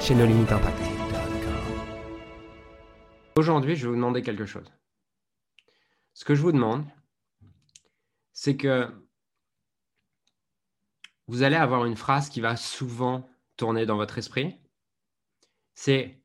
chez nos limites impact. Aujourd'hui, je vais vous demander quelque chose. Ce que je vous demande, c'est que vous allez avoir une phrase qui va souvent tourner dans votre esprit. C'est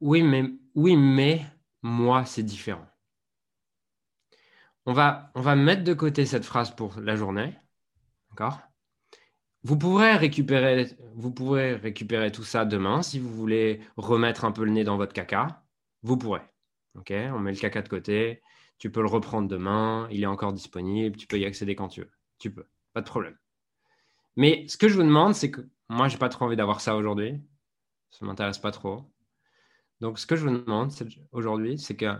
oui, mais oui, mais moi, c'est différent. On va, on va mettre de côté cette phrase pour la journée. D'accord? Vous pourrez, récupérer, vous pourrez récupérer tout ça demain si vous voulez remettre un peu le nez dans votre caca. Vous pourrez. Ok, on met le caca de côté. Tu peux le reprendre demain. Il est encore disponible. Tu peux y accéder quand tu veux. Tu peux. Pas de problème. Mais ce que je vous demande, c'est que moi, j'ai pas trop envie d'avoir ça aujourd'hui. Ça m'intéresse pas trop. Donc, ce que je vous demande aujourd'hui, c'est que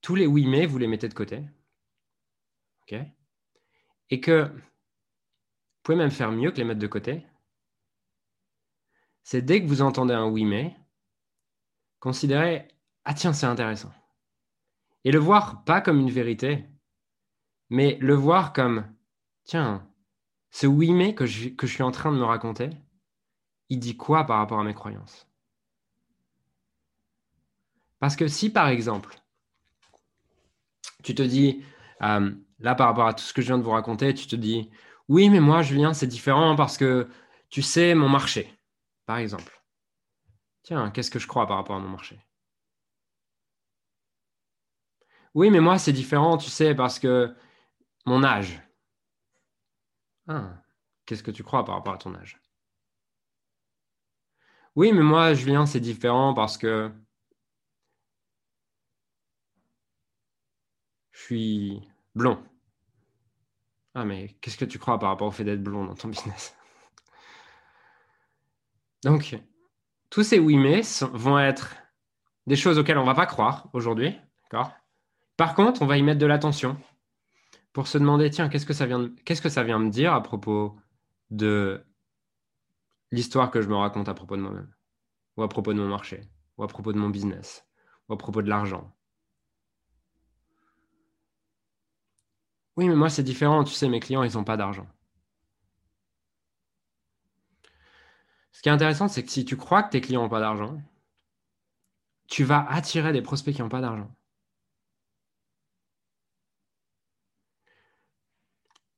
tous les oui mais, vous les mettez de côté. OK? Et que pouvez même faire mieux que les mettre de côté. C'est dès que vous entendez un oui mais, considérez Ah tiens, c'est intéressant. Et le voir pas comme une vérité, mais le voir comme Tiens, ce oui mais que je, que je suis en train de me raconter, il dit quoi par rapport à mes croyances? Parce que si par exemple, tu te dis, euh, là par rapport à tout ce que je viens de vous raconter, tu te dis, oui, mais moi, Julien, c'est différent parce que tu sais mon marché, par exemple. Tiens, qu'est-ce que je crois par rapport à mon marché? Oui, mais moi, c'est différent, tu sais, parce que mon âge. Ah, qu'est-ce que tu crois par rapport à ton âge? Oui, mais moi, Julien, c'est différent parce que je suis blond. Ah, mais qu'est-ce que tu crois par rapport au fait d'être blond dans ton business? Donc, tous ces oui mais vont être des choses auxquelles on ne va pas croire aujourd'hui. Par contre, on va y mettre de l'attention pour se demander, tiens, qu'est-ce que ça vient, qu'est-ce que ça vient me dire à propos de l'histoire que je me raconte à propos de moi-même, ou à propos de mon marché, ou à propos de mon business, ou à propos de l'argent, Oui, mais moi, c'est différent. Tu sais, mes clients, ils n'ont pas d'argent. Ce qui est intéressant, c'est que si tu crois que tes clients n'ont pas d'argent, tu vas attirer des prospects qui n'ont pas d'argent.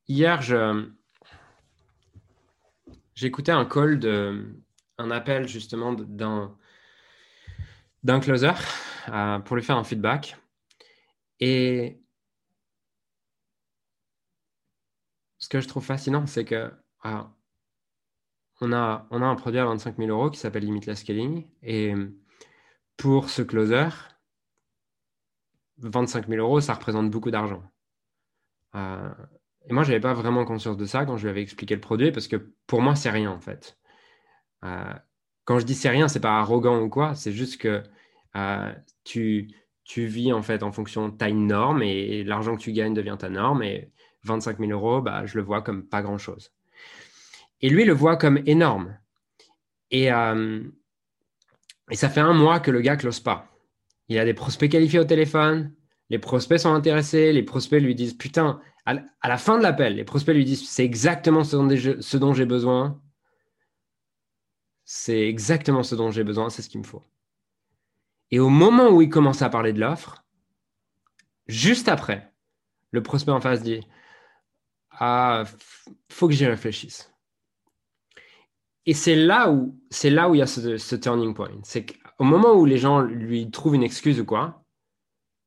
Hier, j'écoutais un call un appel justement d'un, d'un closer euh, pour lui faire un feedback. Et ce que je trouve fascinant, c'est que on, a, un produit à 25 000 euros qui s'appelle Limitless Scaling. Et pour ce closer, 25 000 euros, ça représente beaucoup d'argent. Euh, et moi, je n'avais pas vraiment conscience de ça quand je lui avais expliqué le produit, parce que pour moi, c'est rien en fait. Euh, quand je dis c'est rien, c'est pas arrogant ou quoi, c'est juste que euh, tu, vis en fait en fonction de ta norme et l'argent que tu gagnes devient ta norme. 25 000 euros, bah, je le vois comme pas grand-chose. Et lui le voit comme énorme. Et, euh, et ça fait un mois que le gars close pas. Il a des prospects qualifiés au téléphone, les prospects sont intéressés, les prospects lui disent Putain, à, la fin de l'appel, les prospects lui disent C'est exactement ce dont, ce dont j'ai besoin. C'est exactement ce dont j'ai besoin, c'est ce qu'il me faut. Et au moment où il commence à parler de l'offre, juste après, le prospect en face dit ah, faut que j'y réfléchisse. Et c'est là où c'est là où il y a ce, turning point. C'est qu'au moment où les gens lui trouvent une excuse ou quoi,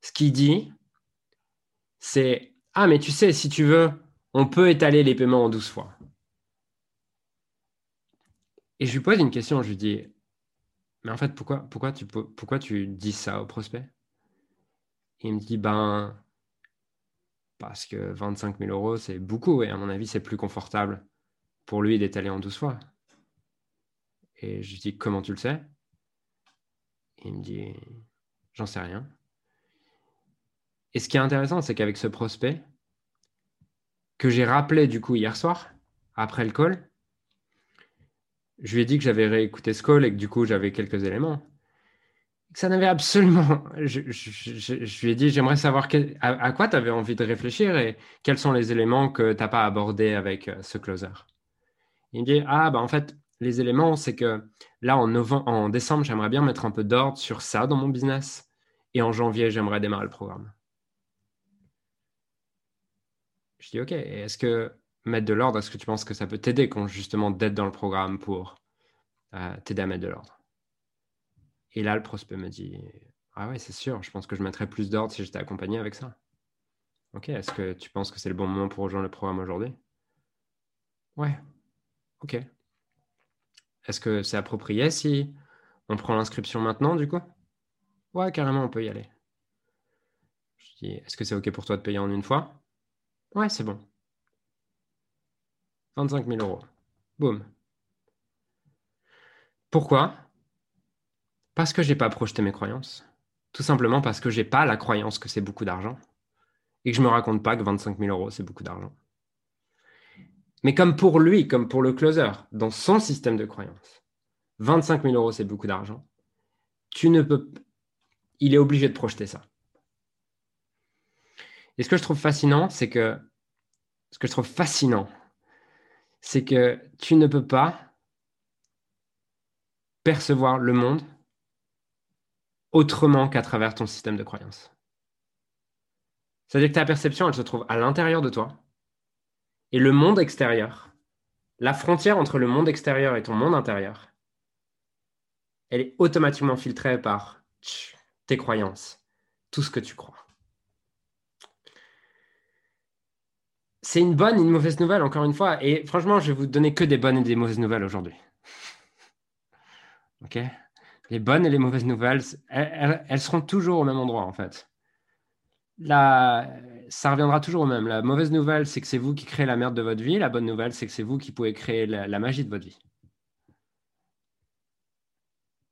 ce qu'il dit, c'est ah mais tu sais si tu veux, on peut étaler les paiements en 12 fois. Et je lui pose une question, je lui dis mais en fait pourquoi pourquoi tu pourquoi tu dis ça au prospect? Il me dit ben parce que 25 000 euros, c'est beaucoup, et à mon avis, c'est plus confortable pour lui d'étaler en 12 fois. Et je lui dis Comment tu le sais? Il me dit J'en sais rien. Et ce qui est intéressant, c'est qu'avec ce prospect, que j'ai rappelé du coup hier soir, après le call, je lui ai dit que j'avais réécouté ce call et que du coup j'avais quelques éléments. Ça n'avait absolument. Je, lui ai dit j'aimerais savoir à, quoi tu avais envie de réfléchir et quels sont les éléments que tu n'as pas abordés avec euh, ce closer. Il me dit Ah, bah en fait, les éléments, c'est que là, en, novembre, en décembre, j'aimerais bien mettre un peu d'ordre sur ça dans mon business et en janvier, j'aimerais démarrer le programme. Je dis OK, est-ce que mettre de l'ordre, est-ce que tu penses que ça peut t'aider justement d'être dans le programme pour euh, t'aider à mettre de l'ordre? Et là, le prospect me dit Ah ouais, c'est sûr, je pense que je mettrais plus d'ordre si j'étais accompagné avec ça. Ok, est-ce que tu penses que c'est le bon moment pour rejoindre le programme aujourd'hui? Ouais, ok. Est-ce que c'est approprié si on prend l'inscription maintenant du coup? Ouais, carrément, on peut y aller. Je dis Est-ce que c'est ok pour toi de payer en une fois? Ouais, c'est bon. 25 000 euros. Boum. Pourquoi? Parce que je n'ai pas projeté mes croyances. Tout simplement parce que je n'ai pas la croyance que c'est beaucoup d'argent. Et que je ne me raconte pas que 25 000 euros, c'est beaucoup d'argent. Mais comme pour lui, comme pour le closer, dans son système de croyance, 25 000 euros, c'est beaucoup d'argent. Tu ne peux. Il est obligé de projeter ça. Et ce que je trouve fascinant, c'est que. Ce que je trouve fascinant, c'est que tu ne peux pas percevoir le monde autrement qu'à travers ton système de croyance. C'est-à-dire que ta perception, elle se trouve à l'intérieur de toi. Et le monde extérieur, la frontière entre le monde extérieur et ton monde intérieur, elle est automatiquement filtrée par tes croyances, tout ce que tu crois. c'est une bonne et une mauvaise nouvelle, encore une fois. Et franchement, je vais vous donner que des bonnes et des mauvaises nouvelles aujourd'hui. OK? Les bonnes et les mauvaises nouvelles, elles, seront toujours au même endroit, en fait. Ça reviendra toujours au même. La mauvaise nouvelle, c'est que c'est vous qui créez la merde de votre vie. La bonne nouvelle, c'est que c'est vous qui pouvez créer la, magie de votre vie.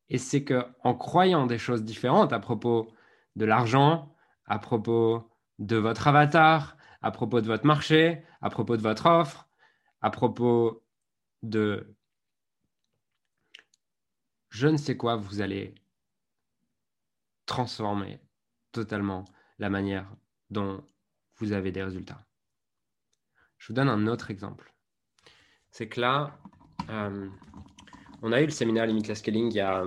Et c'est que en croyant des choses différentes à propos de l'argent, à propos de votre avatar, à propos de votre marché, à propos de votre offre, à propos de je ne sais quoi, vous allez transformer totalement la manière dont vous avez des résultats. Je vous donne un autre exemple. C'est que là, euh, on a eu le séminaire Limitless Scaling il y a,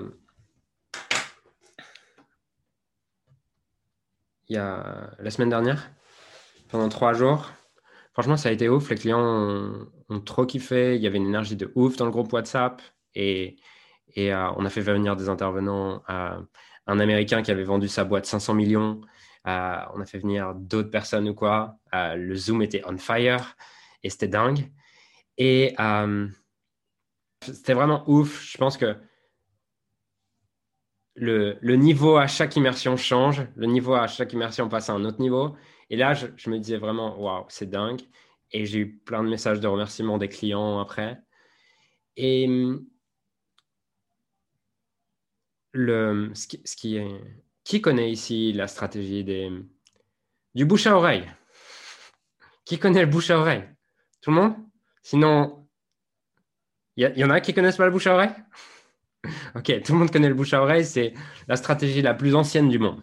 il y a la semaine dernière pendant trois jours. Franchement, ça a été ouf. Les clients ont, trop kiffé. Il y avait une énergie de ouf dans le groupe WhatsApp. Et, et euh, on a fait venir des intervenants. Euh, un Américain qui avait vendu sa boîte 500 millions. Euh, on a fait venir d'autres personnes ou quoi. le Zoom était on fire. Et c'était dingue. Et c'était vraiment ouf. Je pense que le, le, niveau à chaque immersion change. Le niveau à chaque immersion passe à un autre niveau. Et là, je, me disais vraiment, waouh, c'est dingue. Et j'ai eu plein de messages de remerciements des clients après. Et le, ce, qui, est, qui connaît ici la stratégie des, du bouche à oreille? Qui connaît le bouche à oreille? Tout le monde? Sinon, il y, y, en a qui connaissent pas le bouche à oreille? Ok, tout le monde connaît le bouche à oreille, c'est la stratégie la plus ancienne du monde.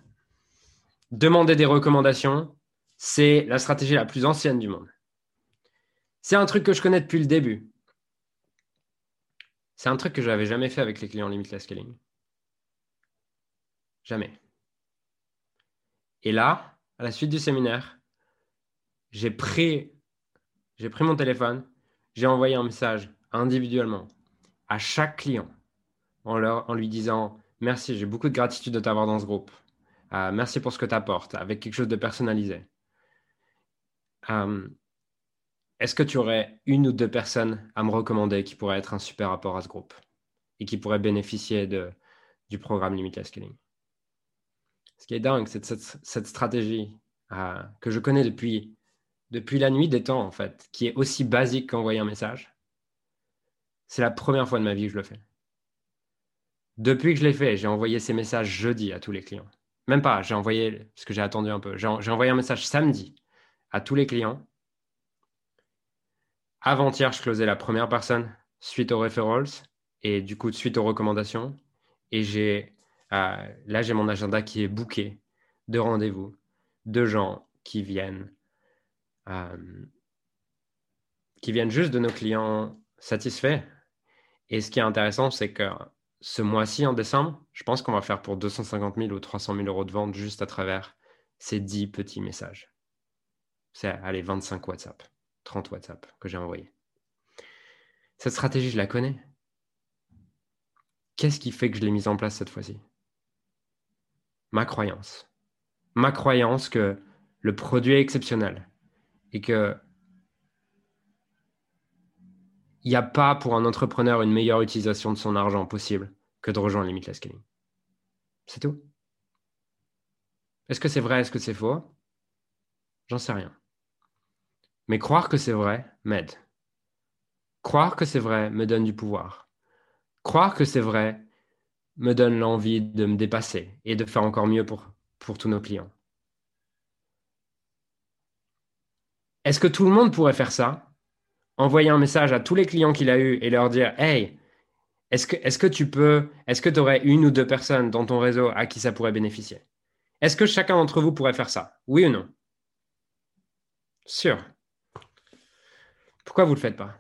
Demander des recommandations, c'est la stratégie la plus ancienne du monde. C'est un truc que je connais depuis le début. C'est un truc que je n'avais jamais fait avec les clients Limitless Scaling. Jamais. Et là, à la suite du séminaire, j'ai pris, mon téléphone, j'ai envoyé un message individuellement à chaque client en, lui disant Merci, j'ai beaucoup de gratitude de t'avoir dans ce groupe. Euh, merci pour ce que tu apportes, avec quelque chose de personnalisé. Euh, est-ce que tu aurais une ou deux personnes à me recommander qui pourraient être un super rapport à ce groupe et qui pourraient bénéficier du programme Limitless Scaling Ce qui est dingue, c'est cette, stratégie euh, que je connais depuis, depuis la nuit des temps, en fait, qui est aussi basique qu'envoyer un message. C'est la première fois de ma vie que je le fais. Depuis que je l'ai fait, j'ai envoyé ces messages jeudi à tous les clients. Même pas, j'ai envoyé, parce que j'ai attendu un peu, j'ai envoyé un message samedi à tous les clients. Avant-hier, je closais la première personne suite aux referrals et du coup, suite aux recommandations. Et j'ai, euh, là, j'ai mon agenda qui est booké de rendez-vous, de gens qui viennent, euh, qui viennent juste de nos clients satisfaits. Et ce qui est intéressant, c'est que ce mois-ci, en décembre, je pense qu'on va faire pour 250 000 ou 300 000 euros de vente juste à travers ces 10 petits messages. C'est, allez, 25 WhatsApp, 30 WhatsApp que j'ai envoyés. Cette stratégie, je la connais. Qu'est-ce qui fait que je l'ai mise en place cette fois-ci? Ma croyance. Ma croyance que le produit est exceptionnel et que il n'y a pas pour un entrepreneur une meilleure utilisation de son argent possible que de rejoindre Limitless Scaling. C'est tout. Est-ce que c'est vrai? Est-ce que c'est faux? J'en sais rien. Mais croire que c'est vrai m'aide. Croire que c'est vrai me donne du pouvoir. Croire que c'est vrai me donne l'envie de me dépasser et de faire encore mieux pour, tous nos clients. Est-ce que tout le monde pourrait faire ça Envoyer un message à tous les clients qu'il a eus et leur dire Hey, est-ce que, que tu peux, est-ce que tu aurais une ou deux personnes dans ton réseau à qui ça pourrait bénéficier? Est-ce que chacun d'entre vous pourrait faire ça? Oui ou non? Sûr. Pourquoi vous ne le faites pas?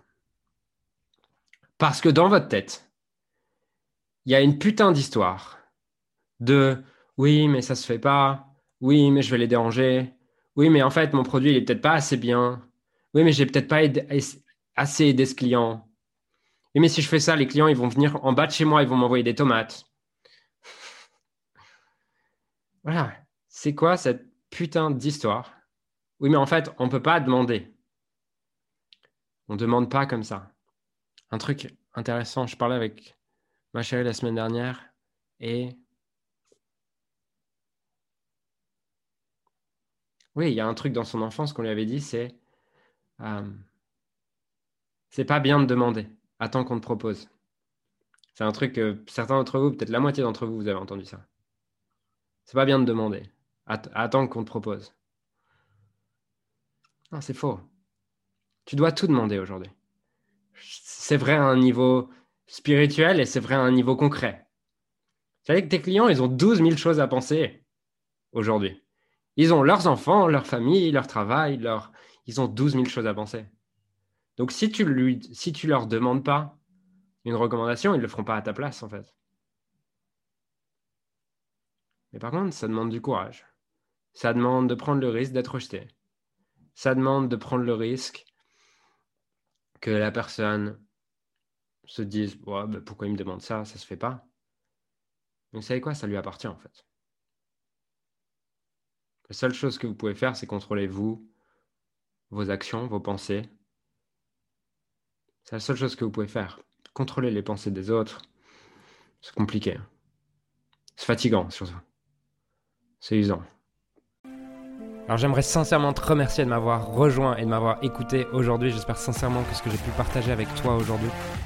Parce que dans votre tête, il y a une putain d'histoire de oui, mais ça se fait pas. Oui, mais je vais les déranger. Oui, mais en fait, mon produit, il est peut-être pas assez bien. Oui, mais j'ai peut-être pas assez aidé ce client. Oui, mais si je fais ça, les clients, ils vont venir en bas de chez moi, ils vont m'envoyer des tomates. Voilà. C'est quoi cette putain d'histoire? Oui, mais en fait, on ne peut pas demander. On ne demande pas comme ça un truc intéressant. Je parlais avec ma chérie la semaine dernière et oui, il y a un truc dans son enfance qu'on lui avait dit, c'est euh, c'est pas bien de demander. Attends qu'on te propose. C'est un truc que certains d'entre vous, peut-être la moitié d'entre vous, vous avez entendu ça. C'est pas bien de demander. attends qu'on te propose. Non, c'est faux. Tu dois tout demander aujourd'hui c'est vrai à un niveau spirituel et c'est vrai à un niveau concret. Vous savez que tes clients, ils ont 12 000 choses à penser aujourd'hui. Ils ont leurs enfants, leur famille, leur travail, leur... ils ont 12 000 choses à penser. Donc si tu lui, si leur demandes pas une recommandation, ils ne le feront pas à ta place en fait. Mais par contre, ça demande du courage. Ça demande de prendre le risque d'être rejeté. Ça demande de prendre le risque que la personne se dise bah, pourquoi il me demande ça, ça se fait pas. Mais vous savez quoi, ça lui appartient en fait. La seule chose que vous pouvez faire, c'est contrôler vous, vos actions, vos pensées. C'est la seule chose que vous pouvez faire. Contrôler les pensées des autres, c'est compliqué. C'est fatigant surtout. C'est usant. Alors j'aimerais sincèrement te remercier de m'avoir rejoint et de m'avoir écouté aujourd'hui. J'espère sincèrement que ce que j'ai pu partager avec toi aujourd'hui